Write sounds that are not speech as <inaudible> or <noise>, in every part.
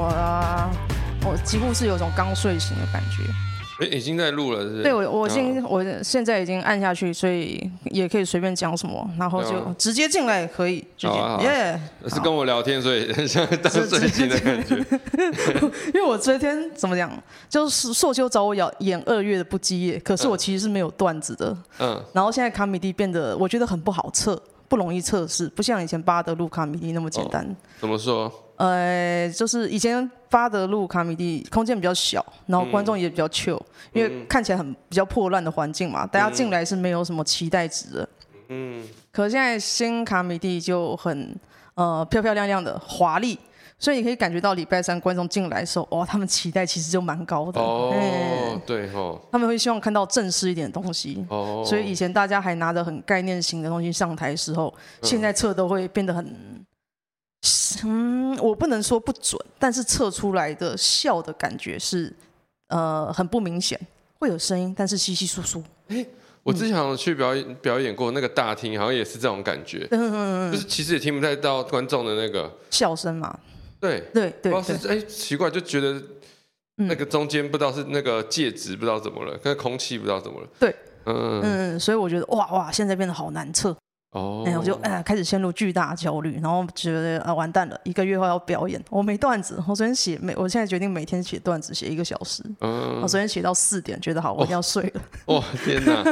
我我几乎是有种刚睡醒的感觉。哎，已经在录了，是？对，我我现我现在已经按下去，所以也可以随便讲什么，然后就直接进来也可以，直接耶。是跟我聊天，所以很像刚睡醒的感觉。<laughs> 因为我昨天怎么讲，就是硕修找我演演二月的不羁夜，可是我其实是没有段子的。嗯。然后现在卡米蒂变得我觉得很不好测，不容易测试，不像以前巴德路卡米蒂那么简单。怎么说？呃，就是以前发德路卡米蒂空间比较小，然后观众也比较 chill，嗯，因为看起来很比较破烂的环境嘛，大家进来是没有什么期待值的。嗯。可现在新卡米蒂就很呃漂漂亮亮的华丽，所以你可以感觉到礼拜三观众进来的时候，哇，他们期待其实就蛮高的。哦。欸、对哦。他们会希望看到正式一点的东西。哦。所以以前大家还拿着很概念型的东西上台的时候，现在测都会变得很。嗯，我不能说不准，但是测出来的笑的感觉是，呃，很不明显，会有声音，但是稀稀疏疏。哎，我之前好像去表演表演过那个大厅，好像也是这种感觉，嗯嗯嗯，就是其实也听不太到观众的那个笑声嘛。对对对，不知道是哎奇怪，就觉得那个中间不知道是那个介质不知道怎么了，跟空气不知道怎么了。对，嗯嗯，所以我觉得哇哇，现在变得好难测。哦，哎，我就哎开始陷入巨大焦虑，然后觉得啊完蛋了，一个月后要表演，我没段子，我昨天写每，我现在决定每天写段子，写一个小时，嗯，我昨天写到四点，觉得好，我一定要睡了。哦，天哪，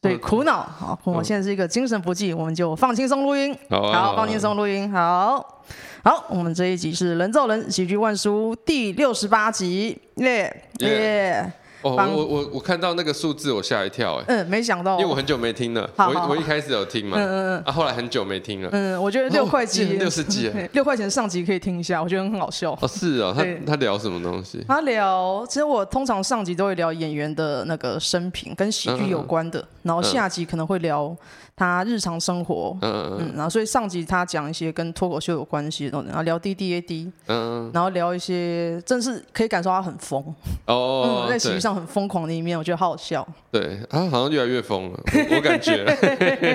对，<laughs> 苦恼，好，我现在是一个精神不济，我们就放轻松录音，好，放轻松录音，好，好，我们这一集是人造人喜剧万书第六十八集，耶。耶。哦，我我我看到那个数字，我吓一跳，哎，嗯，没想到，因为我很久没听了，我我一开始有听嘛，嗯嗯嗯，啊，后来很久没听了，嗯，我觉得六块钱六十几，<laughs> 六块钱上集可以听一下，我觉得很好笑。哦，是哦，他他聊什么东西？他聊，其实我通常上集都会聊演员的那个生平，跟喜剧有关的，然后下集可能会聊。他日常生活，嗯嗯，然后所以上集他讲一些跟脱口秀有关系的东西，然后聊 D D A D，嗯，然后聊一些，真是可以感受他很疯，哦，在喜剧上很疯狂的一面，我觉得好好笑。对，他好像越来越疯了，我感觉。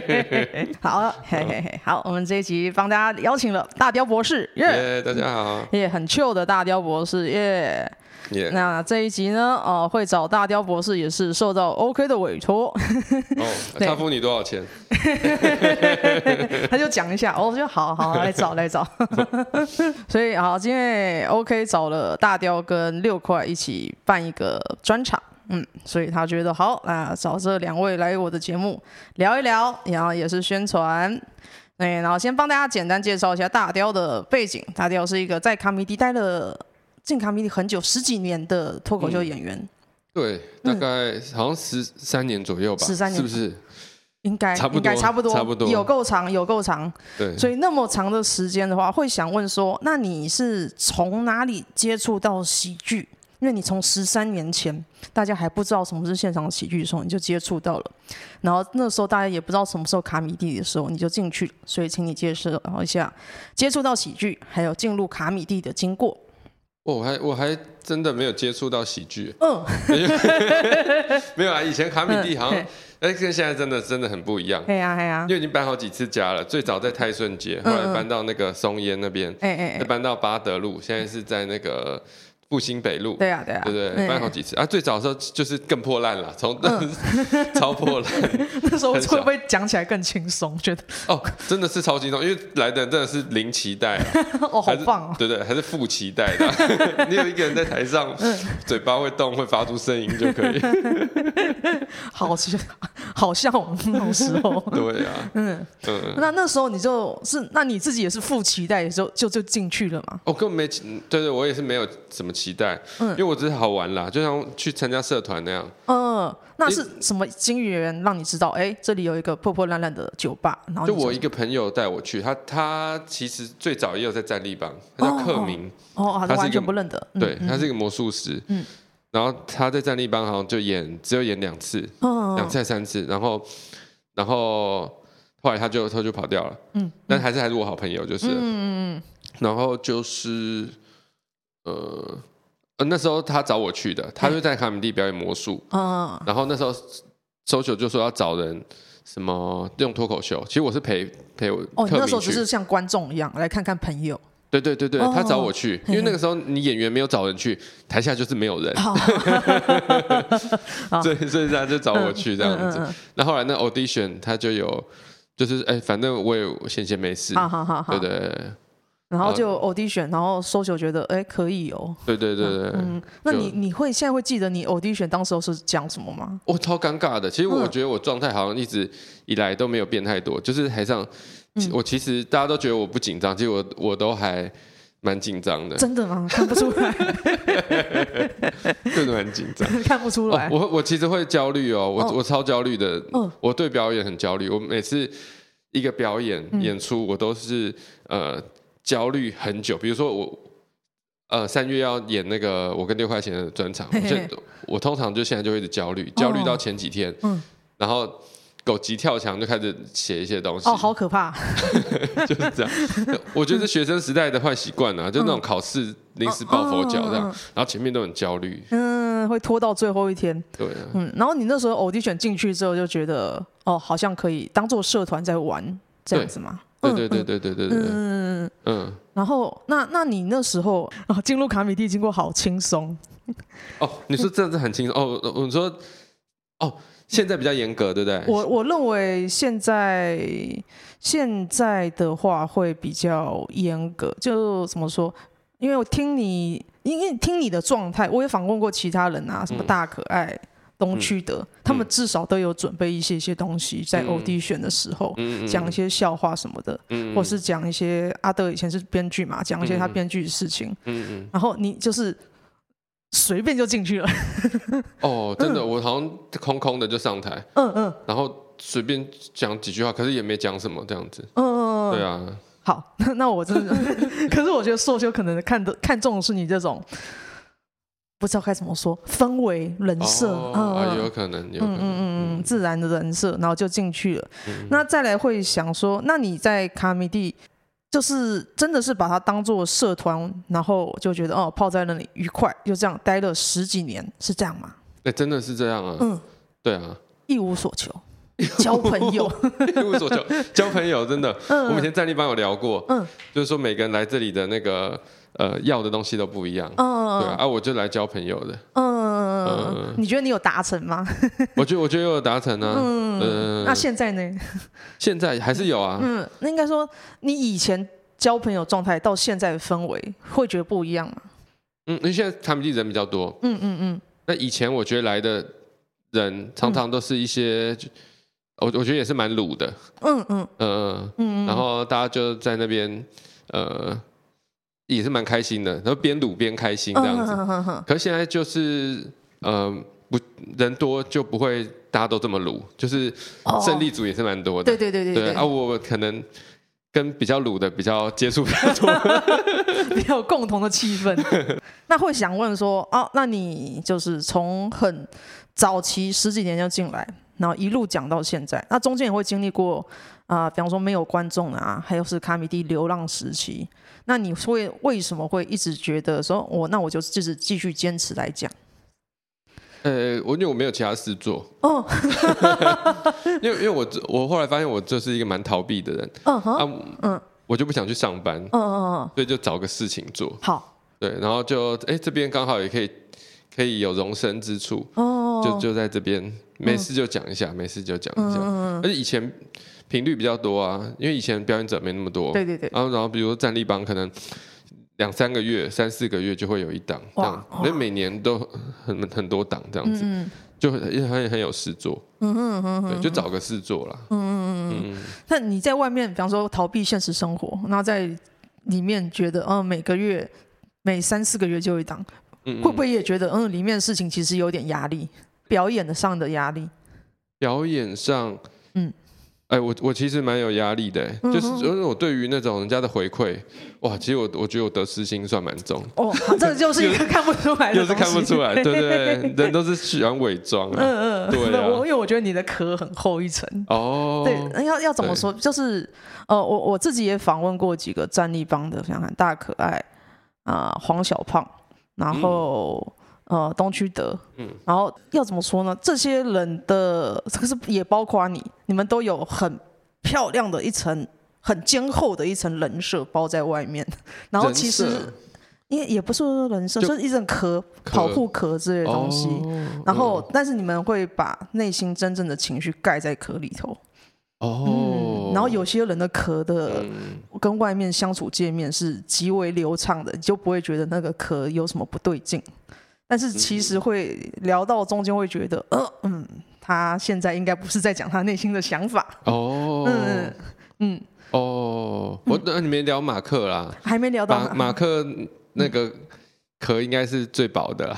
<laughs> 好，嘿嘿嘿，好，我们这一集帮大家邀请了大雕博士，耶，大家好，耶，很 chill 的大雕博士，耶。Yeah. 那这一集呢？哦、呃，会找大雕博士也是受到 OK 的委托。哦，<laughs> 他付你多少钱？<laughs> 他就讲一下，哦，就好好来找来找。<laughs> 所以好，今天 OK 找了大雕跟六块一起办一个专场，嗯，所以他觉得好啊，找这两位来我的节目聊一聊，然后也是宣传。哎，然后先帮大家简单介绍一下大雕的背景。大雕是一个在卡米迪待了。进卡米地很久，十几年的脱口秀演员，嗯，对，大概好像十三年左右吧，十三年是不是？应该差不多，差不多，差不多，有够长，有够长。对，所以那么长的时间的话，会想问说，那你是从哪里接触到喜剧？因为你从十三年前大家还不知道什么是现场喜剧的时候，你就接触到了，然后那时候大家也不知道什么时候卡米蒂的时候，你就进去了。所以，请你介绍一下接触到喜剧，还有进入卡米蒂的经过。我还我还真的没有接触到喜剧，嗯，<laughs> 没有啊，以前卡米蒂好像，<laughs> 哎，跟现在真的真的很不一样，对呀对呀，因为已经搬好几次家了，最早在泰顺街，后来搬到那个松烟那边，哎哎，再搬到巴德路，现在是在那个。复兴北路，对啊，对啊，对对，搬好几次啊。最早的时候就是更破烂了，从 <laughs> 超破烂。那时候会不会讲起来更轻松？觉得 <laughs> 哦，真的是超轻松，因为来的人真的是零期待，<laughs> 哦，好棒哦，对对，还是负期待的。你有一个人在台上，嘴巴会动，会发出声音就可以。好像好像我们那时候，对啊，嗯嗯。那那时候你就是，那你自己也是负期待的时候就就进去了嘛？哦根本没，对对，我也是没有什么。期待，嗯，因为我只是好玩啦，就像去参加社团那样。嗯，那是什么机缘让你知道？哎，这里有一个破破烂烂的酒吧。然后就我一个朋友带我去，他他其实最早也有在战力帮，他叫克明。哦，他完全不认得。对，他是一个魔术师。嗯。然后他在战力帮好像就演，只有演两次，两次还三次。然后，然后后来他就他就跑掉了。嗯。但还是还是我好朋友，就是。嗯嗯。然后就是，呃。呃，那时候他找我去的，他就在卡米蒂表演魔术。嗯，然后那时候 social 就说要找人，什么用脱口秀。其实我是陪陪我。哦，那时候只是像观众一样来看看朋友。对对对对，他找我去，因为那个时候你演员没有找人去，台下就是没有人，所以所以他就找我去这样子。那后来那 audition 他就有，就是哎，反正我也闲闲没事，好好好对对。然后就 audition，然后 social 觉得哎可以哦。对对对对。嗯，那你你会现在会记得你 audition 当时候是讲什么吗？我超尴尬的，其实我觉得我状态好像一直以来都没有变太多，就是台上。我其实大家都觉得我不紧张，其实我我都还蛮紧张的。真的吗？看不出来，<laughs> 真的蛮紧张，<laughs> 看不出来。我我其实会焦虑哦，我我超焦虑的。我对表演很焦虑，我每次一个表演演出，我都是呃焦虑很久。比如说我呃三月要演那个我跟六块钱的专场，我我通常就现在就会一直焦虑，焦虑到前几天，嗯然后。狗急跳墙就开始写一些东西哦，好可怕，<laughs> 就是这样。我觉得是学生时代的坏习惯啊，就那种考试临时抱佛脚这样，然后前面都很焦虑，嗯，会拖到最后一天。对，嗯，然后你那时候 audition 进去之后就觉得，哦，好像可以当做社团在玩这样子嘛。对对对对对对对，嗯嗯。然后那那你那时候啊进入卡米蒂经过好轻松。哦，你说这样子很轻松哦，我说哦。现在比较严格，对不对？我我认为现在现在的话会比较严格，就怎么说？因为我听你，因为听你的状态，我也访问过其他人啊，什么大可爱、东区的，嗯、他们至少都有准备一些些东西，在 audition 的时候，嗯、讲一些笑话什么的，嗯、或是讲一些阿德以前是编剧嘛，讲一些他编剧的事情，嗯、然后你就是。随便就进去了。哦，<laughs> 真的，我好像空空的就上台，嗯嗯，然后随便讲几句话，可是也没讲什么这样子，嗯嗯，对啊。好，<laughs> 那我真的，<laughs> 可是我觉得硕修可能看的看中的是你这种不知道该怎么说氛围人设啊，有可能，有可能，嗯嗯嗯，自然的人设，然后就进去了。那再来会想说，那你在卡米蒂。就是真的是把它当做社团，然后就觉得哦，泡在那里愉快，就这样待了十几年，是这样吗？哎，真的是这样啊。嗯，对啊，一无所求，<laughs> 交朋友，<laughs> 一无所求，交朋友，真的。嗯，我们以前战力班有聊过，嗯，就是说每个人来这里的那个呃要的东西都不一样，嗯，对啊，我就来交朋友的，嗯嗯，你觉得你有达成吗？我觉得我觉得有达成啊，嗯，那现在呢？现在还是有啊，嗯，那应该说你以前。交朋友状态到现在的氛围会觉得不一样吗？嗯，因为现在他们地人比较多。嗯嗯嗯。那以前我觉得来的人常常都是一些，我我觉得也是蛮鲁的。嗯嗯嗯嗯。然后大家就在那边，呃，也是蛮开心的，然后边鲁边开心这样子。可是现在就是，呃，不人多就不会大家都这么鲁，就是胜利组也是蛮多的。对对对对对。啊，我可能。跟比较鲁的比较接触比较多，<laughs> 比较有共同的气氛。<laughs> 那会想问说，哦，那你就是从很早期十几年就进来，然后一路讲到现在，那中间也会经历过啊、呃，比方说没有观众啊，还有是卡米蒂流浪时期。那你会为什么会一直觉得说，我那我就就是继续坚持来讲？呃，我因为我没有其他事做哦，<laughs> 因为因为我我后来发现我就是一个蛮逃避的人，嗯哼，嗯，我就不想去上班，嗯嗯嗯，所以就找个事情做，好，对，然后就哎这边刚好也可以可以有容身之处，哦，就就在这边没事就讲一下，没事就讲一下，而且以前频率比较多啊，因为以前表演者没那么多，对对对，然后然后比如说战力帮可能。两三个月、三四个月就会有一档这样，因为每年都很很多档这样子，就很很很有事做，嗯嗯嗯对，就找个事做了，嗯嗯嗯。那你在外面，比方说逃避现实生活，然后在里面觉得，嗯，每个月每三四个月就一档，会不会也觉得，嗯，里面的事情其实有点压力，表演的上的压力？表演上，嗯。哎，我我其实蛮有压力的，就是因为我对于那种人家的回馈，哇，其实我我觉得我得失心算蛮重。哦，这就是一个看不出来的，又是看不出来，对对对，<laughs> 人都是喜欢伪装啊。嗯嗯，对啊，<laughs> 因为我觉得你的壳很厚一层。哦，对，要要怎么说？就是呃，我我自己也访问过几个战力帮的，想想看大可爱啊、呃，黄小胖，然后。嗯呃，东区德，嗯，然后要怎么说呢？这些人的，可是也包括你，你们都有很漂亮的一层很坚厚的一层人设包在外面，<laughs> 然后其实也也不是说人设，就是一层壳、保护壳之类的东西。哦、然后，嗯、但是你们会把内心真正的情绪盖在壳里头。哦、嗯，然后有些人的壳的跟外面相处界面是极为流畅的，你就不会觉得那个壳有什么不对劲。但是其实会聊到中间会觉得，呃，嗯，他现在应该不是在讲他内心的想法。哦，嗯嗯，哦，我那你没聊马克啦，还没聊到马马克那个。壳应该是最薄的啦，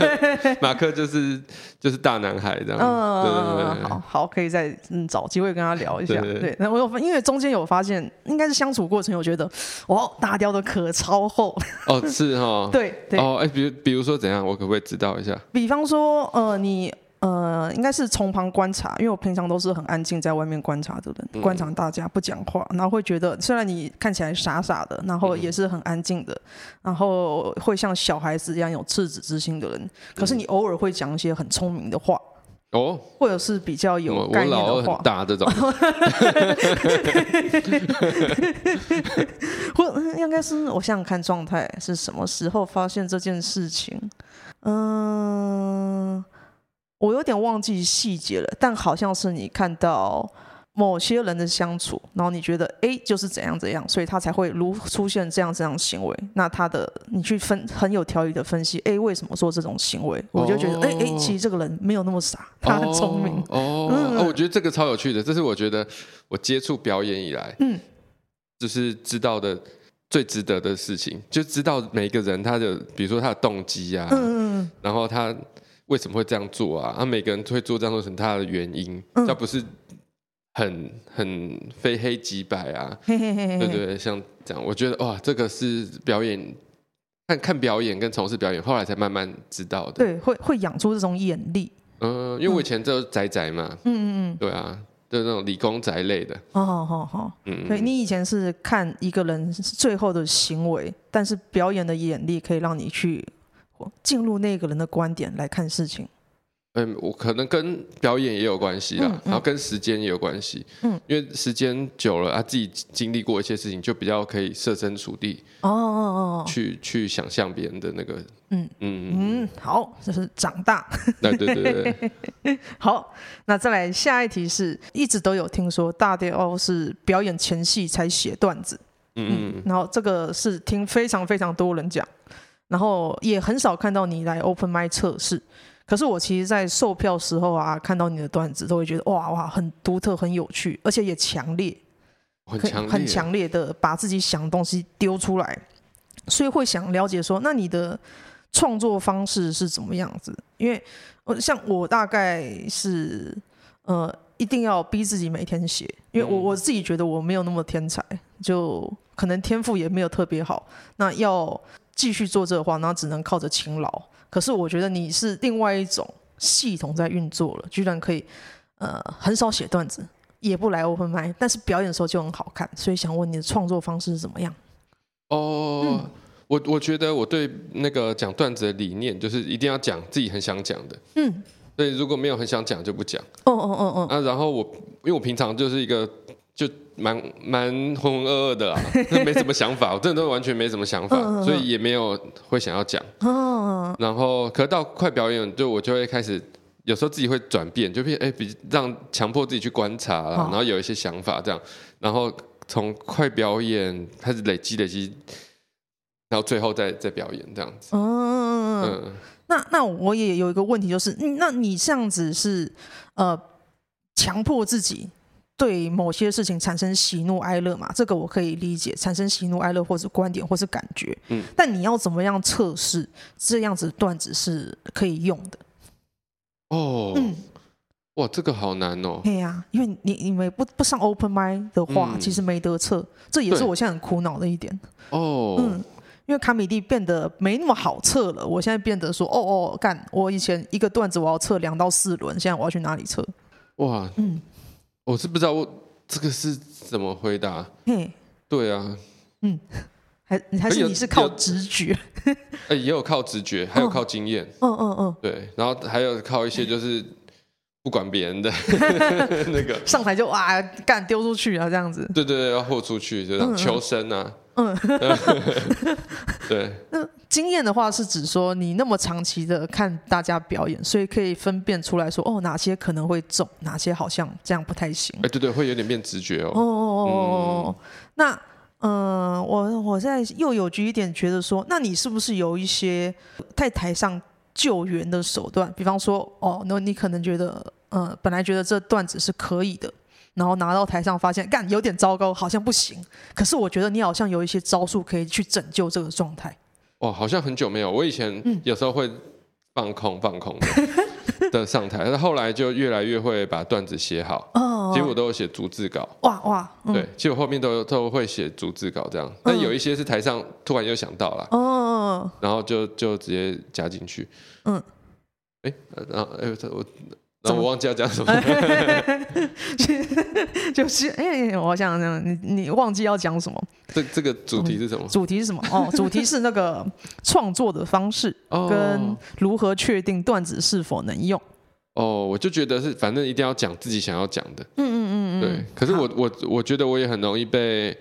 <laughs> 马克就是就是大男孩这样，嗯，对对对，好，好，可以再嗯找机会跟他聊一下，对，對,對，那我有因为中间有发现，应该是相处过程，我觉得哦，大雕的壳超厚，哦，是哈，<laughs> 对对，哦，哎，比如比如说怎样，我可不可以知道一下？比方说，呃，你。呃，应该是从旁观察，因为我平常都是很安静，在外面观察的人，嗯、观察大家不讲话，然后会觉得虽然你看起来傻傻的，然后也是很安静的，然后会像小孩子一样有赤子之心的人，可是你偶尔会讲一些很聪明的话，哦，或者是比较有概念的话，这种，或应该是我想想看状态是什么时候发现这件事情，嗯。我有点忘记细节了，但好像是你看到某些人的相处，然后你觉得哎，就是怎样怎样，所以他才会如出现这样这样行为。那他的你去分很有条理的分析，哎，为什么做这种行为？我就觉得哎哎，其实这个人没有那么傻，他很聪明。哦，嗯、哦，我觉得这个超有趣的，这是我觉得我接触表演以来，嗯，就是知道的最值得的事情，就知道每一个人他的，比如说他的动机啊，嗯嗯，然后他。为什么会这样做啊？啊，每个人都会做这样做成他的原因，他、嗯、不是很很非黑即白啊，嘿嘿嘿嘿对，对对，像这样，我觉得哇，这个是表演，看看表演跟从事表演，后来才慢慢知道的。对，会会养出这种眼力。嗯、呃，因为我以前就是宅宅嘛，嗯嗯嗯，对啊，就是那种理工宅类的。哦，好好好，嗯，对你以前是看一个人最后的行为，但是表演的眼力可以让你去。进入那个人的观点来看事情，嗯，我可能跟表演也有关系啦，嗯嗯、然后跟时间也有关系，嗯，因为时间久了啊，自己经历过一些事情，就比较可以设身处地，哦哦哦，去去想象别人的那个，嗯。嗯嗯，好，这是长大，对对对对，<laughs> 好，那再来下一题是，一直都有听说大雕是表演前戏才写段子，嗯，嗯，然后这个是听非常非常多人讲。然后也很少看到你来 open mic 测试，可是我其实，在售票时候啊，看到你的段子，都会觉得哇哇，很独特，很有趣，而且也强烈，很强烈，很强烈的把自己想的东西丢出来，所以会想了解说，那你的创作方式是怎么样子？因为像我大概是呃，一定要逼自己每天写，因为我我自己觉得我没有那么天才，就可能天赋也没有特别好，那要。继续做这个话，那只能靠着勤劳。可是我觉得你是另外一种系统在运作了，居然可以呃很少写段子，也不来 open mic，但是表演的时候就很好看。所以想问你的创作方式是怎么样？哦，嗯、我我觉得我对那个讲段子的理念就是一定要讲自己很想讲的。嗯，所以如果没有很想讲就不讲。哦哦哦哦。啊，然后我因为我平常就是一个。就蛮蛮浑浑噩噩的啦，<laughs> 没什么想法，我真的都完全没什么想法，所以也没有会想要讲。然后，可到快表演，就我就会开始，有时候自己会转变，就变哎，比让强迫自己去观察啦，然后有一些想法这样，然后从快表演开始累积累积，然后最后再再表演这样子。嗯，那那我也有一个问题，就是，那你这样子是呃强迫自己？对某些事情产生喜怒哀乐嘛，这个我可以理解，产生喜怒哀乐或是观点或是感觉。嗯，但你要怎么样测试这样子段子是可以用的？哦，嗯，哇，这个好难哦。对呀，因为你你们不不上 open Mind 的话，嗯，其实没得测，这也是我现在很苦恼的一点。哦，嗯，因为卡米蒂变得没那么好测了，我现在变得说，哦哦，干，我以前一个段子我要测两到四轮，现在我要去哪里测？哇，嗯。我是不知道我这个是怎么回答。嘿，对啊，嗯，还还是你是靠直觉？<laughs> 哎，也有靠直觉，还有靠经验。嗯嗯嗯，对，然后还有靠一些就是不管别人的 <laughs> 那个上台就哇干丢出去啊这样子，对对对，要豁出去就这样求生啊，嗯，<laughs> 对。<laughs> 那经验的话是指说你那么长期的看大家表演，所以可以分辨出来说哦哪些可能会中，哪些好像这样不太行。哎，对对，会有点变直觉哦。哦哦哦哦，那嗯、呃，我我现在又有局一点觉得说，那你是不是有一些在台上救援的手段？比方说哦，那你可能觉得。呃，本来觉得这段子是可以的，然后拿到台上发现，干有点糟糕，好像不行。可是我觉得你好像有一些招数可以去拯救这个状态。哦，好像很久没有，我以前有时候会放空放空的，<laughs> 的上台，但后来就越来越会把段子写好。哦，其实我都有写逐字稿。哇哇，嗯、对，其实我后面都都会写逐字稿这样。但有一些是台上突然又想到了，哦，然后就就直接加进去。嗯，哎，然后哎我。那我忘记要讲什么，<laughs> 就是哎，我想想，你你忘记要讲什么？这这个主题是什么？主题是什么？哦，主题是那个创作的方式 <laughs> 跟如何确定段子是否能用。哦，我就觉得是，反正一定要讲自己想要讲的。嗯嗯嗯嗯。对，可是我我我觉得我也很容易被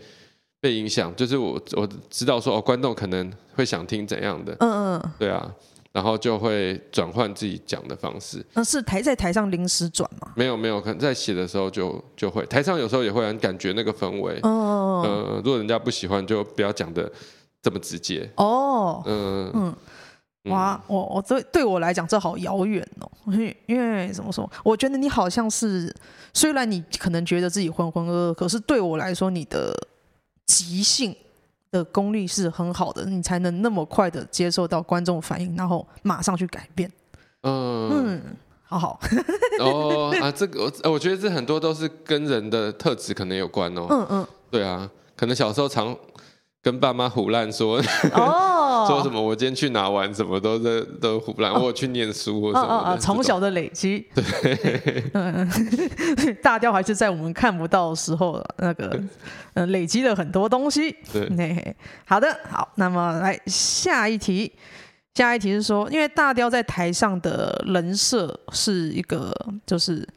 被影响，就是我我知道说哦，观众可能会想听怎样的。嗯嗯。对啊。然后就会转换自己讲的方式。那是台在台上临时转吗？没有没有，可能在写的时候就就会。台上有时候也会很感觉那个氛围。哦。呃，如果人家不喜欢，就不要讲的这么直接。哦。嗯嗯。哇，我我对对我来讲这好遥远哦。<laughs> 因为因为怎么说？我觉得你好像是，虽然你可能觉得自己浑浑噩噩，可是对我来说，你的即兴。的功力是很好的，你才能那么快的接受到观众反应，然后马上去改变。嗯嗯，好好。哦啊，这个我我觉得这很多都是跟人的特质可能有关哦。嗯嗯，对啊，可能小时候常跟爸妈胡乱说。<laughs> 哦。说什么？我今天去哪玩？什么都在都胡乱。我去念书或什么的。从小的累积。对。<laughs> 嗯，大雕还是在我们看不到的时候，那个呃累积了很多东西。对。好的，好，那么来下一题。下一题是说，因为大雕在台上的人设是一个，就是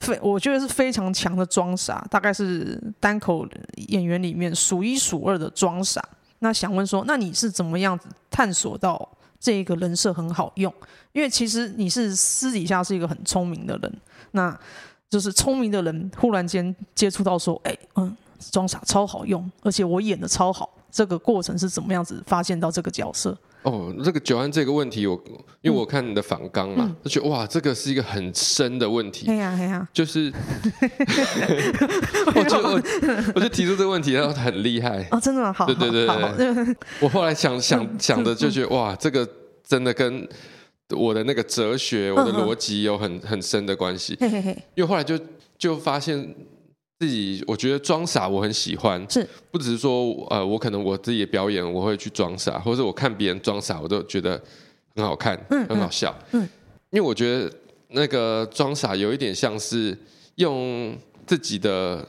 非我觉得是非常强的装傻，大概是单口演员里面数一数二的装傻。那想问说，那你是怎么样子探索到这一个人设很好用？因为其实你是私底下是一个很聪明的人，那就是聪明的人忽然间接触到说，哎，嗯，装傻超好用，而且我演的超好，这个过程是怎么样子发现到这个角色？哦，这个九安这个问题，我因为我看你的访纲嘛，就觉得哇，这个是一个很深的问题。哎呀，对呀，就是，<laughs> 我就我我就提出这个问题，然后很厉害。哦，真的吗？好，对对对对。我后来想想想的，就觉得哇，这个真的跟我的那个哲学、我的逻辑有很很深的关系。因为后来就就发现。自己我觉得装傻我很喜欢，是。不只是说呃我可能我自己的表演我会去装傻，或者我看别人装傻我都觉得很好看，嗯，很好笑，嗯，因为我觉得那个装傻有一点像是用自己的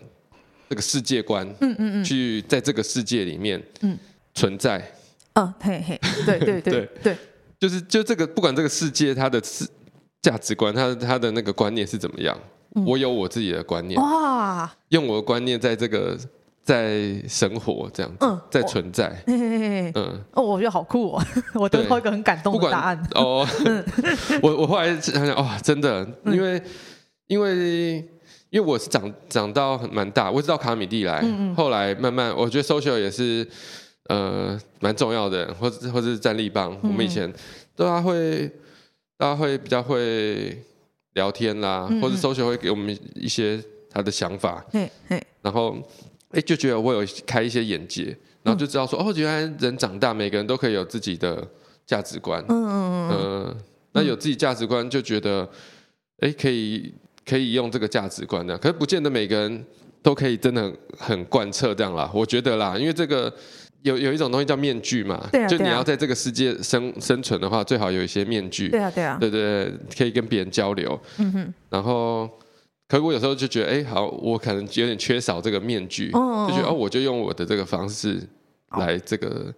这个世界观，嗯嗯嗯，去在这个世界里面，嗯，存在，嗯，嘿嘿，对对对 <laughs> 对，就是就这个不管这个世界它的是价值观，它它的那个观念是怎么样。我有我自己的观念，哇！用我的观念在这个在生活这样子，在存在，嗯，哦，我觉得好酷哦，<laughs> 我得到一个很感动的答案。哦。<laughs> 我我后来想想，哦，真的，因为因为因为我是长长到蛮大，我知道卡米蒂来，后来慢慢，我觉得 social 也是呃蛮重要的，或者或者是战力帮，我们以前大家会大家会比较会。聊天啦，或者 social 会给我们一些他的想法，嗯嗯、然后哎就觉得我有开一些眼界，然后就知道说、嗯、哦，原来人长大，每个人都可以有自己的价值观，嗯嗯嗯，呃、那有自己价值观就觉得哎可以可以用这个价值观的，可是不见得每个人都可以真的很贯彻这样啦，我觉得啦，因为这个。有有一种东西叫面具嘛，对啊，就你要在这个世界生生存的话，最好有一些面具，对啊，对啊，对对，可以跟别人交流。嗯哼，然后，可是我有时候就觉得，哎，好，我可能有点缺少这个面具，就觉得哦，我就用我的这个方式来这个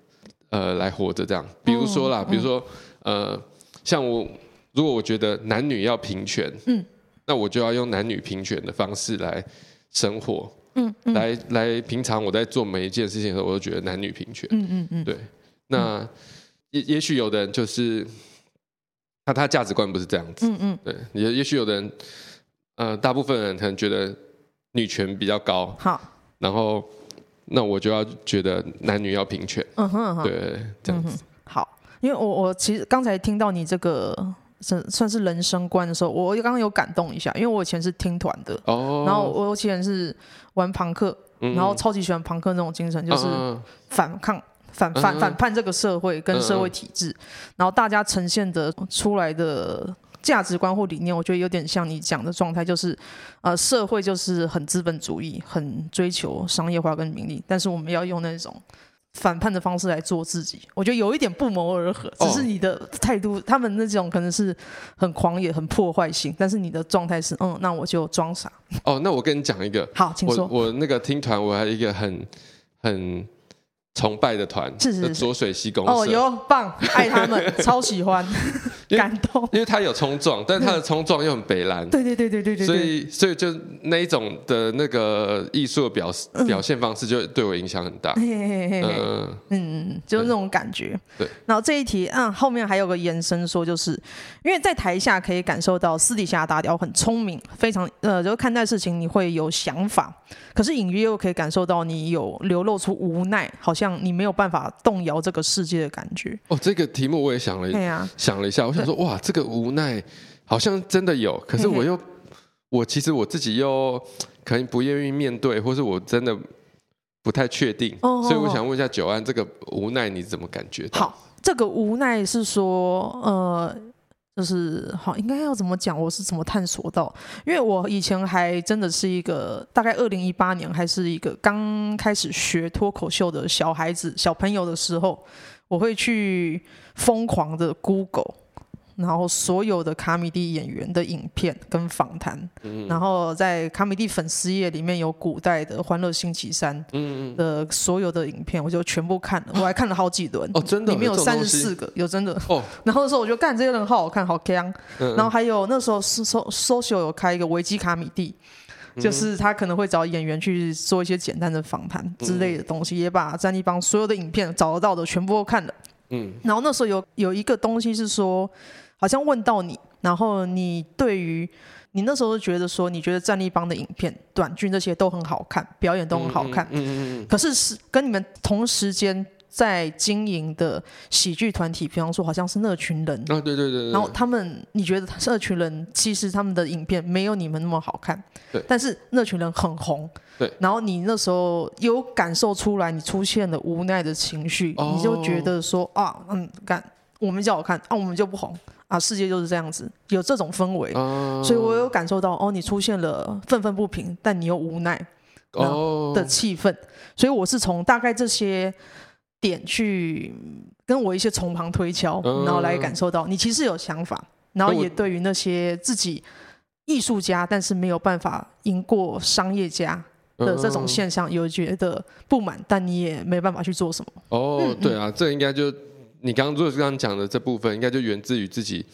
呃来活着这样。比如说啦，比如说呃，像我如果我觉得男女要平权，嗯，那我就要用男女平权的方式来生活。嗯，嗯来来，平常我在做每一件事情的时候，我都觉得男女平权。嗯嗯嗯，对。那也也许有的人就是他他价值观不是这样子。嗯嗯，对。也也许有的人，呃，大部分人可能觉得女权比较高。好。然后，那我就要觉得男女要平权。嗯哼，对，这样子。嗯、好，因为我我其实刚才听到你这个。算算是人生观的时候，我刚刚有感动一下，因为我以前是听团的，oh. 然后我以前是玩朋克，嗯、然后超级喜欢朋克那种精神，就是反抗、uh. 反反反叛这个社会跟社会体制，uh. 然后大家呈现的出来的价值观或理念，我觉得有点像你讲的状态，就是呃，社会就是很资本主义，很追求商业化跟名利，但是我们要用那种。反叛的方式来做自己，我觉得有一点不谋而合。只是你的态度，他们那种可能是很狂野、很破坏性，但是你的状态是，嗯，那我就装傻。哦，那我跟你讲一个，好，请说。我，我那个听团，我还有一个很很。崇拜的团是是浊水溪公社。哦，有棒，爱他们，<laughs> 超喜欢，感动，因为他有冲撞，但是他的冲撞又很北蓝，对对对对对对，所以所以就那一种的那个艺术的表表现方式，就对我影响很大，嗯嗯，就是那种感觉。对，然后这一题嗯，后面还有个延伸说，就是因为在台下可以感受到私底下大雕很聪明，非常呃，就看待事情你会有想法，可是隐约又可以感受到你有流露出无奈，好像。你没有办法动摇这个世界的感觉哦。这个题目我也想了，啊、想了一下，我想说，哇，这个无奈好像真的有，可是我又，嘿嘿我其实我自己又可能不愿意面对，或是我真的不太确定，哦、所以我想问一下九安，这个无奈你怎么感觉？好，这个无奈是说，呃。就是好，应该要怎么讲？我是怎么探索到？因为我以前还真的是一个大概二零一八年，还是一个刚开始学脱口秀的小孩子、小朋友的时候，我会去疯狂的 Google。然后所有的卡米蒂演员的影片跟访谈，嗯、然后在卡米蒂粉丝页里面有古代的《欢乐星期三》的所有的影片，我就全部看了，<laughs> 我还看了好几轮。哦，真的，里面有三十四个，有真的。哦，然后那时候我就干这些人好好看，好锵。嗯、然后还有那时候是 social 有开一个维基卡米地，嗯、就是他可能会找演员去做一些简单的访谈之类的东西，嗯、也把战地帮所有的影片找得到的全部都看了。嗯，然后那时候有有一个东西是说。好像问到你，然后你对于你那时候觉得说，你觉得战力帮的影片、短剧这些都很好看，表演都很好看。嗯嗯嗯。可是是跟你们同时间在经营的喜剧团体，比方说好像是那群人。啊，对对对对。然后他们，你觉得那群人其实他们的影片没有你们那么好看。对。但是那群人很红。对。然后你那时候有感受出来，你出现了无奈的情绪，哦、你就觉得说啊，嗯，干我们就好看啊，我们就不红。啊，世界就是这样子，有这种氛围，嗯、所以我有感受到哦，你出现了愤愤不平，但你又无奈哦。的气氛，所以我是从大概这些点去跟我一些从旁推敲，嗯、然后来感受到你其实有想法，然后也对于那些自己艺术家但是没有办法赢过商业家的这种现象有觉得不满，但你也没办法去做什么。哦，嗯、对啊，这应该就。你刚刚如果是刚刚讲的这部分，应该就源自于自己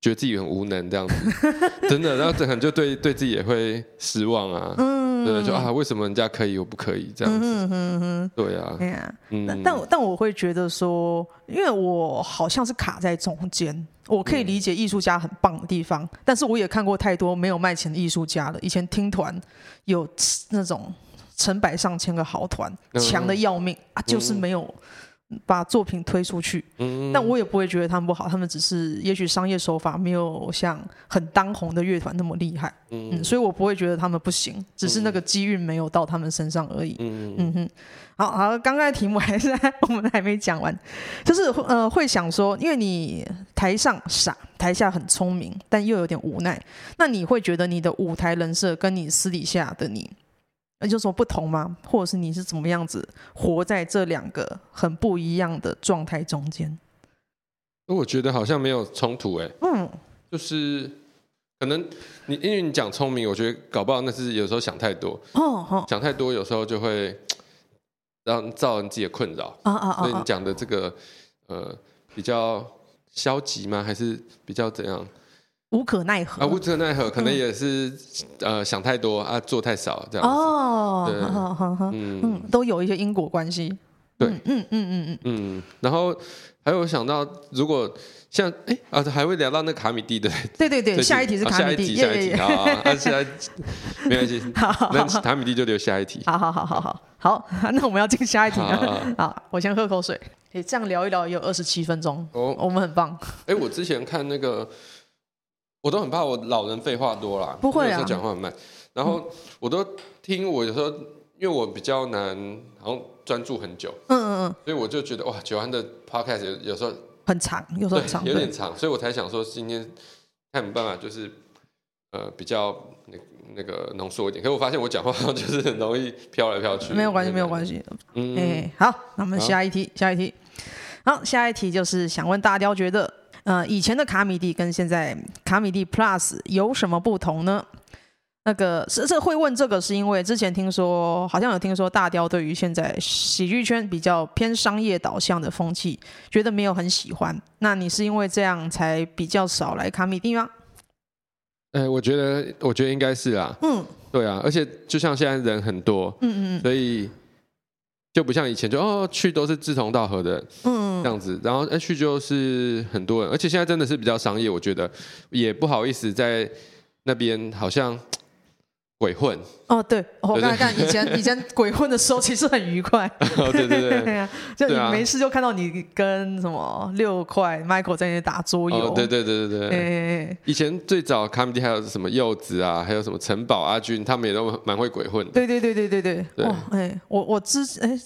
觉得自己很无能这样子，真的，然后可能就对对自己也会失望啊，嗯，对，就啊，为什么人家可以我不可以这样子？对啊，对啊，嗯，但但但我会觉得说，因为我好像是卡在中间，我可以理解艺术家很棒的地方，嗯、但是我也看过太多没有卖钱的艺术家了。以前听团有那种成百上千个好团，强的要命、嗯、啊，就是没有。把作品推出去，嗯，但我也不会觉得他们不好，他们只是也许商业手法没有像很当红的乐团那么厉害，嗯，嗯，所以我不会觉得他们不行，只是那个机运没有到他们身上而已，嗯嗯哼，好好，刚刚的题目还是我们还没讲完，就是呃会想说，因为你台上傻，台下很聪明，但又有点无奈，那你会觉得你的舞台人设跟你私底下的你？有什么不同吗？或者是你是怎么样子活在这两个很不一样的状态中间？我觉得好像没有冲突哎。嗯，就是可能你因为你讲聪明，我觉得搞不好那是有时候想太多。哦哦，想太多有时候就会让造成自己的困扰。啊啊啊！所以你讲的这个呃比较消极吗？还是比较怎样？无可奈何。啊，无可奈何，可能也是、嗯、呃想太多啊，做太少这样子。哦，对，嗯。嗯，都有一些因果关系。对，嗯嗯嗯嗯嗯，然后还有想到，如果像哎啊，还会聊到那卡米蒂的，对对对，下一题是卡米蒂，下一题，好，那现在没关系，那卡米蒂就留下一题。好好好好好。好，<laughs> 那我们要进下一题了。好，我先喝口水。哎，这样聊一聊也有二十七分钟，哦，我们很棒。哎，我之前看那个，我都很怕我老人废话多啦，不会啊，讲话很慢，然后我都听，我有时候因为我比较难，好像。专注很久，嗯嗯嗯，所以我就觉得哇，九安的 podcast 有有时候很长，有时候很长，有点长，所以我才想说今天看有没办法，就是呃比较那那个浓缩一点。可是我发现我讲话就是很容易飘来飘去，没有关系，没有关系。嗯，哎，好，那我们下一题，下一题，好，下一题就是想问大雕，觉得呃以前的卡米蒂跟现在卡米蒂 Plus 有什么不同呢？那个是这会问这个，是因为之前听说，好像有听说大雕对于现在喜剧圈比较偏商业导向的风气，觉得没有很喜欢。那你是因为这样才比较少来卡米蒂吗？哎，我觉得，我觉得应该是啊。嗯，对啊，而且就像现在人很多，嗯嗯嗯，所以就不像以前就哦去都是志同道合的，嗯，这样子，然后哎去就是很多人，而且现在真的是比较商业，我觉得也不好意思在那边好像。鬼混。哦，对，我刚才看以前 <laughs> 以前鬼混的时候其实很愉快，哦、对对对，<laughs> 就你没事就看到你跟什么六块 Michael 在那里打桌游，哦，对对对对对，哎、以前最早 comedy 还有什么柚子啊，还有什么城堡阿军，他们也都蛮会鬼混的，对对对对对对，哎、欸，我我之哎。欸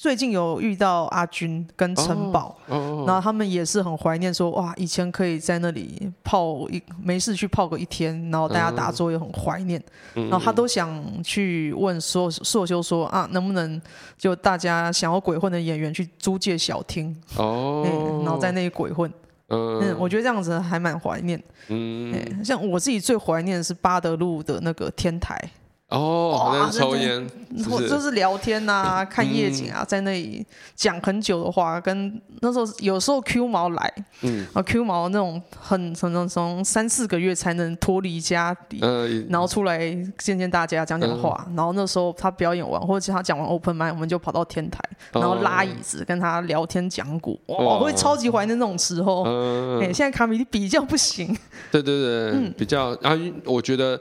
最近有遇到阿军跟城堡，oh, oh, oh. 然后他们也是很怀念说，哇，以前可以在那里泡一没事去泡个一天，然后大家打桌也很怀念，嗯、然后他都想去问说硕修说啊，能不能就大家想要鬼混的演员去租借小厅哦、<laughs> oh. 嗯，然后在那里鬼混，嗯，嗯，我觉得这样子还蛮怀念，嗯、欸，像我自己最怀念的是八德路的那个天台。哦，那抽烟，或者是？聊天呐、啊，看夜景啊，在那里讲很久的话，跟那时候有时候 Q 毛来，嗯，啊 Q 毛那种很从从三四个月才能脱离家里，嗯，然后出来见见大家讲讲话，然后那时候他表演完或者其他讲完 Open Mic，我们就跑到天台，然后拉椅子跟他聊天讲古，哇，我会超级怀念那种时候，哎，现在卡米地比较不行，对对对，嗯，比较，然后我觉得。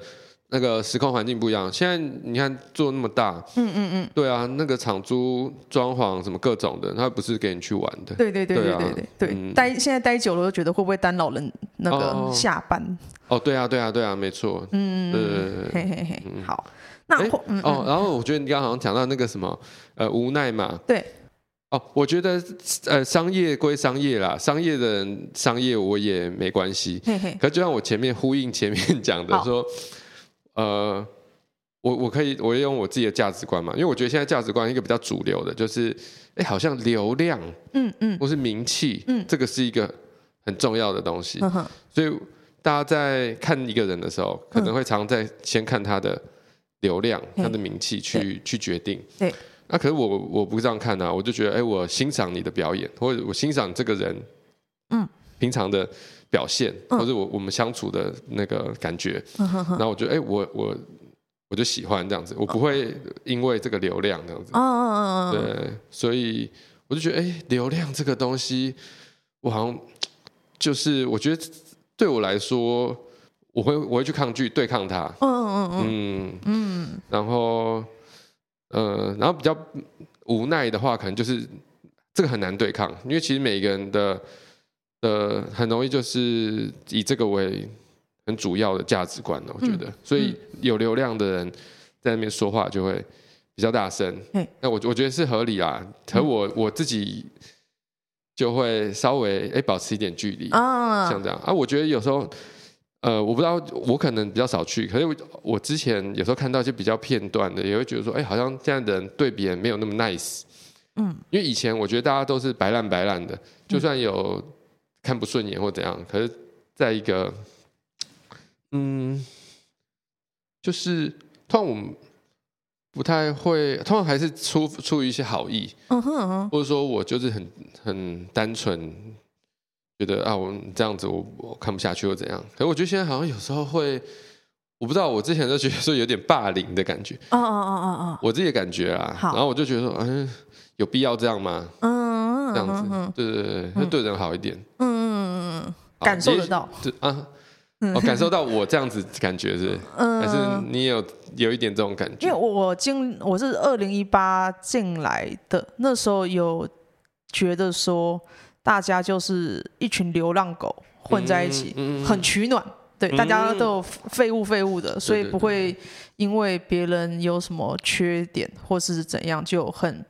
那个时空环境不一样，现在你看做那么大，嗯嗯嗯，对啊，那个场租、装潢什么各种的，他不是给你去玩的。对对对对对对对，待现在待久了，都觉得会不会耽老人那个下班？哦，对啊对啊对啊，没错。嗯嗯嗯，嘿嘿嘿，好。那哦，然后我觉得你刚刚好像讲到那个什么，呃，无奈嘛。对。哦，我觉得呃，商业归商业啦，商业的人商业我也没关系。嘿嘿。可就像我前面呼应前面讲的说。呃，我我可以我用我自己的价值观嘛，因为我觉得现在价值观一个比较主流的，就是哎，好像流量，嗯嗯，或是名气，嗯，这个是一个很重要的东西，嗯、所以大家在看一个人的时候，可能会常常在先看他的流量、嗯、他的名气去去决定，对。那可是我我不这样看啊，我就觉得哎，我欣赏你的表演，或者我欣赏这个人，嗯，平常的。表现，或者我我们相处的那个感觉，嗯、然后我觉得，哎、欸，我我我就喜欢这样子，我不会因为这个流量这样子，嗯、对，所以我就觉得，哎、欸，流量这个东西，我好像就是我觉得对我来说，我会我会去抗拒对抗它，嗯嗯嗯。嗯。嗯，然后，呃，然后比较无奈的话，可能就是这个很难对抗，因为其实每个人的。呃，很容易就是以这个为很主要的价值观，我觉得，所以有流量的人在那边说话就会比较大声。那我我觉得是合理啦，可我我自己就会稍微哎保持一点距离啊，像这样啊。我觉得有时候，呃，我不知道我可能比较少去，可是我之前有时候看到一些比较片段的，也会觉得说，哎，好像这样的人对别人没有那么 nice。嗯，因为以前我觉得大家都是白烂白烂的，就算有。看不顺眼或怎样，可是在一个，嗯，就是通常我们不太会，通常还是出出于一些好意，嗯哼，或者说我就是很很单纯觉得啊，我这样子我我看不下去或怎样。可是我觉得现在好像有时候会，我不知道，我之前就觉得说有点霸凌的感觉。哦哦哦哦哦，我自己的感觉啊。好然后我就觉得说，嗯，有必要这样吗？嗯，这样子，对对对，会对人好一点。嗯嗯嗯，感受得到。啊。我感受到我这样子感觉是，嗯，还是你有有一点这种感觉？因为我进我是二零一八进来的，那时候有觉得说大家就是一群流浪狗混在一起，很取暖，对，大家都有废物废物的，所以不会因为别人有什么缺点或是怎样就很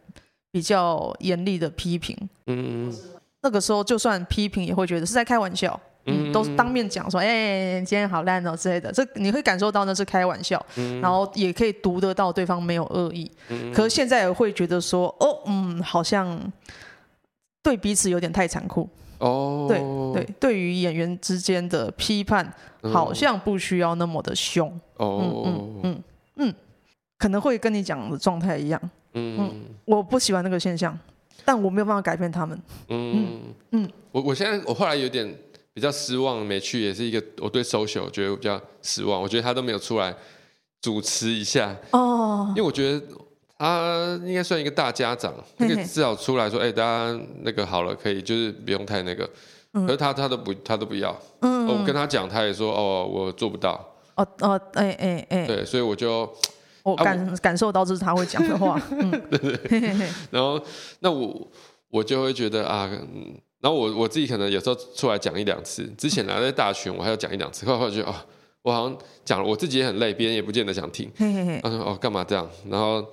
比较严厉的批评。嗯，那个时候就算批评也会觉得是在开玩笑。嗯，都是当面讲说，哎、欸，今天好烂哦之类的，这你会感受到那是开玩笑，嗯、然后也可以读得到对方没有恶意。嗯、可是现在也会觉得说，哦，嗯，好像对彼此有点太残酷。哦，对对，对于演员之间的批判，好像不需要那么的凶。哦，嗯嗯嗯嗯，可能会跟你讲的状态一样。嗯，嗯，我不喜欢那个现象，但我没有办法改变他们。嗯嗯，嗯我我现在我后来有点。比较失望没去，也是一个我对 social 觉得比较失望。我觉得他都没有出来主持一下哦，因为我觉得他应该算一个大家长，那个至少出来说：“哎、欸，大家那个好了，可以就是不用太那个。嗯”可是他他都不他都不要。嗯，我跟他讲，他也说：“哦，我做不到。哦”哦哦，哎哎哎，对，所以我就我感、感受到这是他会讲的话。<laughs> 嗯，对对。<laughs> 然后那我我就会觉得啊。嗯然后我我自己可能有时候出来讲一两次，之前来在大群我还要讲一两次，后来觉得哦，我好像讲了，我自己也很累，别人也不见得想听。嘿嘿嘿。他说哦，干嘛这样？然后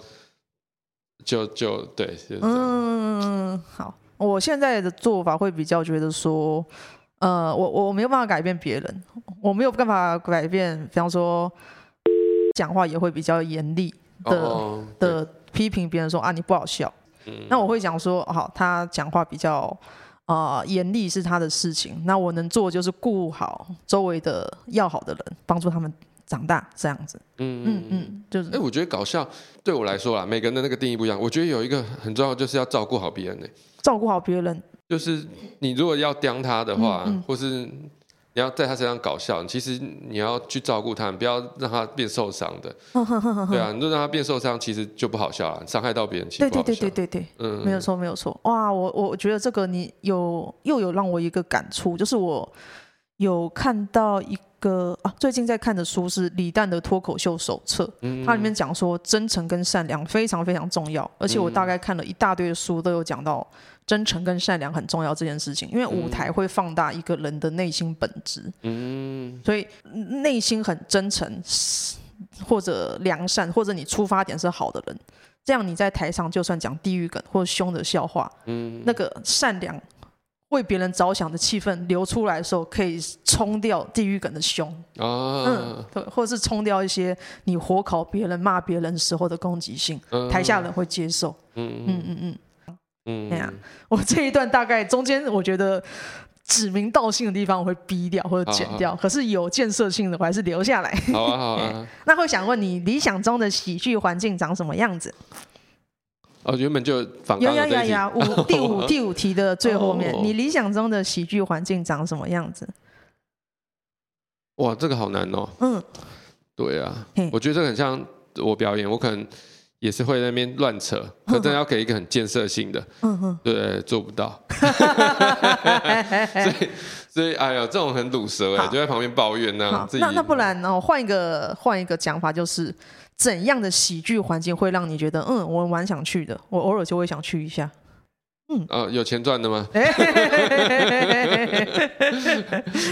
就就对，就是。嗯，好，我现在的做法会比较觉得说，呃，我我没有办法改变别人，我没有办法改变，比方说讲话也会比较严厉的、哦、的批评别人说啊，你不好笑。嗯。那我会讲说，好，他讲话比较。啊，严厉是他的事情，那我能做就是顾好周围的要好的人，帮助他们长大，这样子。嗯嗯嗯，就是。哎，我觉得搞笑对我来说啊，每个人的那个定义不一样。我觉得有一个很重要，就是要照顾好别人呢。照顾好别人，就是你如果要刁他的话，嗯嗯、或是。你要在他身上搞笑，其实你要去照顾他，不要让他变受伤的。<laughs> 对啊，你就让他变受伤，其实就不好笑了，伤害到别人，其实。对对对对对，嗯，没有错没有错。哇，我我觉得这个你有又有让我一个感触，就是我有看到一个啊，最近在看的书是李诞的脱口秀手册，嗯，它里面讲说真诚跟善良非常非常重要，而且我大概看了一大堆的书都有讲到。真诚跟善良很重要这件事情，因为舞台会放大一个人的内心本质，嗯，所以内心很真诚或者良善，或者你出发点是好的人，这样你在台上就算讲地狱梗或凶的笑话，嗯，那个善良为别人着想的气氛流出来的时候，可以冲掉地狱梗的凶，啊，嗯，对，或者是冲掉一些你火烤别人、骂别人时候的攻击性，台下人会接受，嗯嗯嗯嗯。嗯，我这一段大概中间，我觉得指名道姓的地方我会逼掉或者剪掉，好好，可是有建设性的我还是留下来。好啊，好啊。<laughs> 那会想问你，理想中的喜剧环境长什么样子？哦，原本就反有有有有，五 <laughs> 第五第五题的最后面，哦、你理想中的喜剧环境长什么样子？哇，这个好难哦。嗯，对啊，我觉得这个很像我表演，我可能。也是会在那边乱扯，可真的要给一个很建设性的，嗯哼，对，做不到，<laughs> 所以所以哎呀，这种很堵舌哎，就在旁边抱怨呢。那那不然呢？换一个换一个讲法，就是怎样的喜剧环境会让你觉得，嗯，我蛮想去的，我偶尔就会想去一下。嗯，啊，有钱赚的吗？<laughs>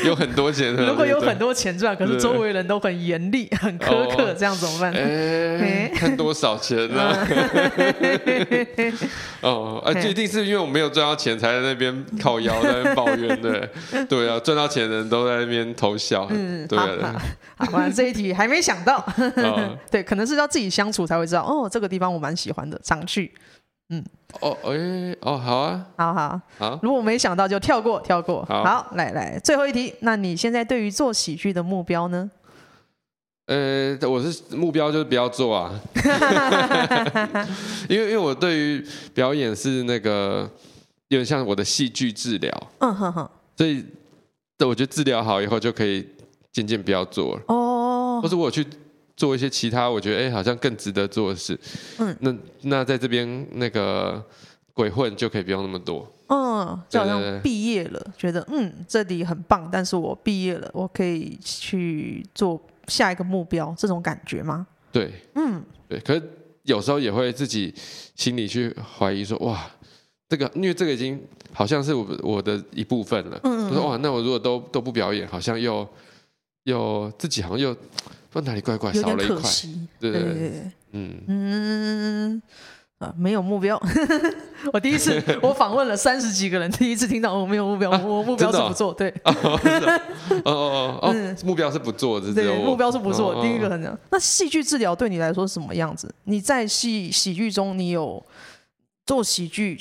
有很多钱。如果有很多钱赚，可是周围人都很严厉、很苛刻，这样怎么办？哎，看多少钱呢？<laughs> 哦，啊，一定是因为我没有赚到钱，才在那边靠腰，在那边抱怨的。<laughs> 对啊，赚到钱的人都在那边偷笑。嗯，对。好，完了这一题还没想到。对，可能是要自己相处才会知道。哦，这个地方我蛮喜欢的，常去。嗯，哦，哎，哦，好啊，好好。好，如果没想到就跳过，跳过。好，好，来来，最后一题，那你现在对于做喜剧的目标呢？呃，我是目标就是不要做啊，<laughs> 因为因为我对于表演是那个有点像我的戏剧治疗，嗯哼哼，所以，我觉得治疗好以后就可以渐渐不要做了。哦，或是我去做一些其他我觉得哎、欸、好像更值得做的事。嗯，那那在这边那个鬼混就可以不用那么多。嗯，就好像毕业了，觉得嗯这里很棒，但是我毕业了，我可以去做下一个目标，这种感觉吗？对，嗯，对。可是有时候也会自己心里去怀疑说，哇，这个因为这个已经好像是我我的一部分了。嗯，嗯，我说哇，那我如果都都不表演，好像又又自己好像又不知道哪里怪怪少了一块，对对对，嗯。嗯。没有目标，<laughs> 我第一次 <laughs> 我访问了三十几个人，第一次听到我没有目标，我目标是不做，对，哦哦 <laughs> 哦，目标是不做，对，目标是不做，第一个很讲。那戏剧治疗对你来说是什么样子？你在戏喜剧中，你有做喜剧，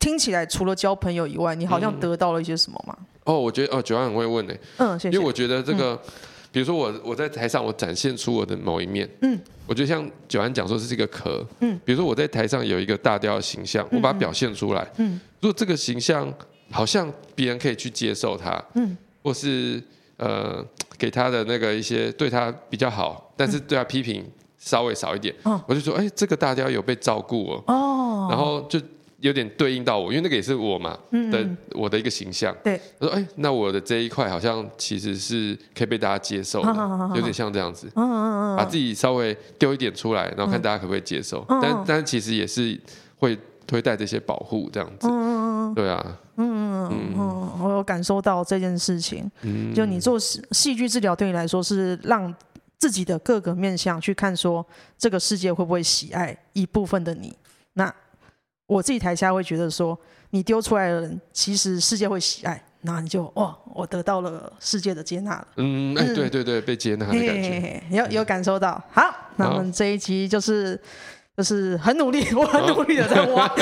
听起来除了交朋友以外，你好像得到了一些什么吗？哦，我觉得哦，九安很会问呢，嗯，谢谢，因为我觉得这个。比如说我我在台上我展现出我的某一面，嗯，我觉得像九安讲说是这个壳，嗯，比如说我在台上有一个大雕的形象，我把它表现出来，嗯，如果这个形象好像别人可以去接受它，嗯，或是呃给他的那个一些对他比较好，但是对他批评稍微少一点，嗯，我就说哎，这个大雕有被照顾哦，哦，然后就。有点对应到我，因为那个也是我嘛的我的一个形象。对，他说：“哎，那我的这一块好像其实是可以被大家接受的，有点像这样子。把自己稍微丢一点出来，然后看大家可不可以接受。但但其实也是会会带这些保护这样子。对啊，嗯嗯嗯，我有感受到这件事情。就你做戏戏剧治疗，对你来说是让自己的各个面向去看，说这个世界会不会喜爱一部分的你？那。我自己台下会觉得说，你丢出来的人，其实世界会喜爱，那你就哇，我得到了世界的接纳了。嗯，哎，对对对，被接纳的感觉，有有感受到。好，那我们这一集就是就是很努力，<laughs> 我很努力的在挖，<laughs>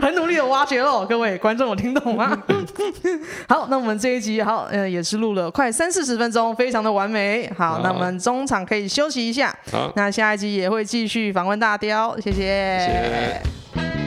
很努力的挖掘喽，各位观众有听懂吗？<laughs> 好，那我们这一集好，呃，也是录了快三四十分钟，非常的完美。好，那我们中场可以休息一下。好，那下一集也会继续访问大雕，谢谢。谢谢。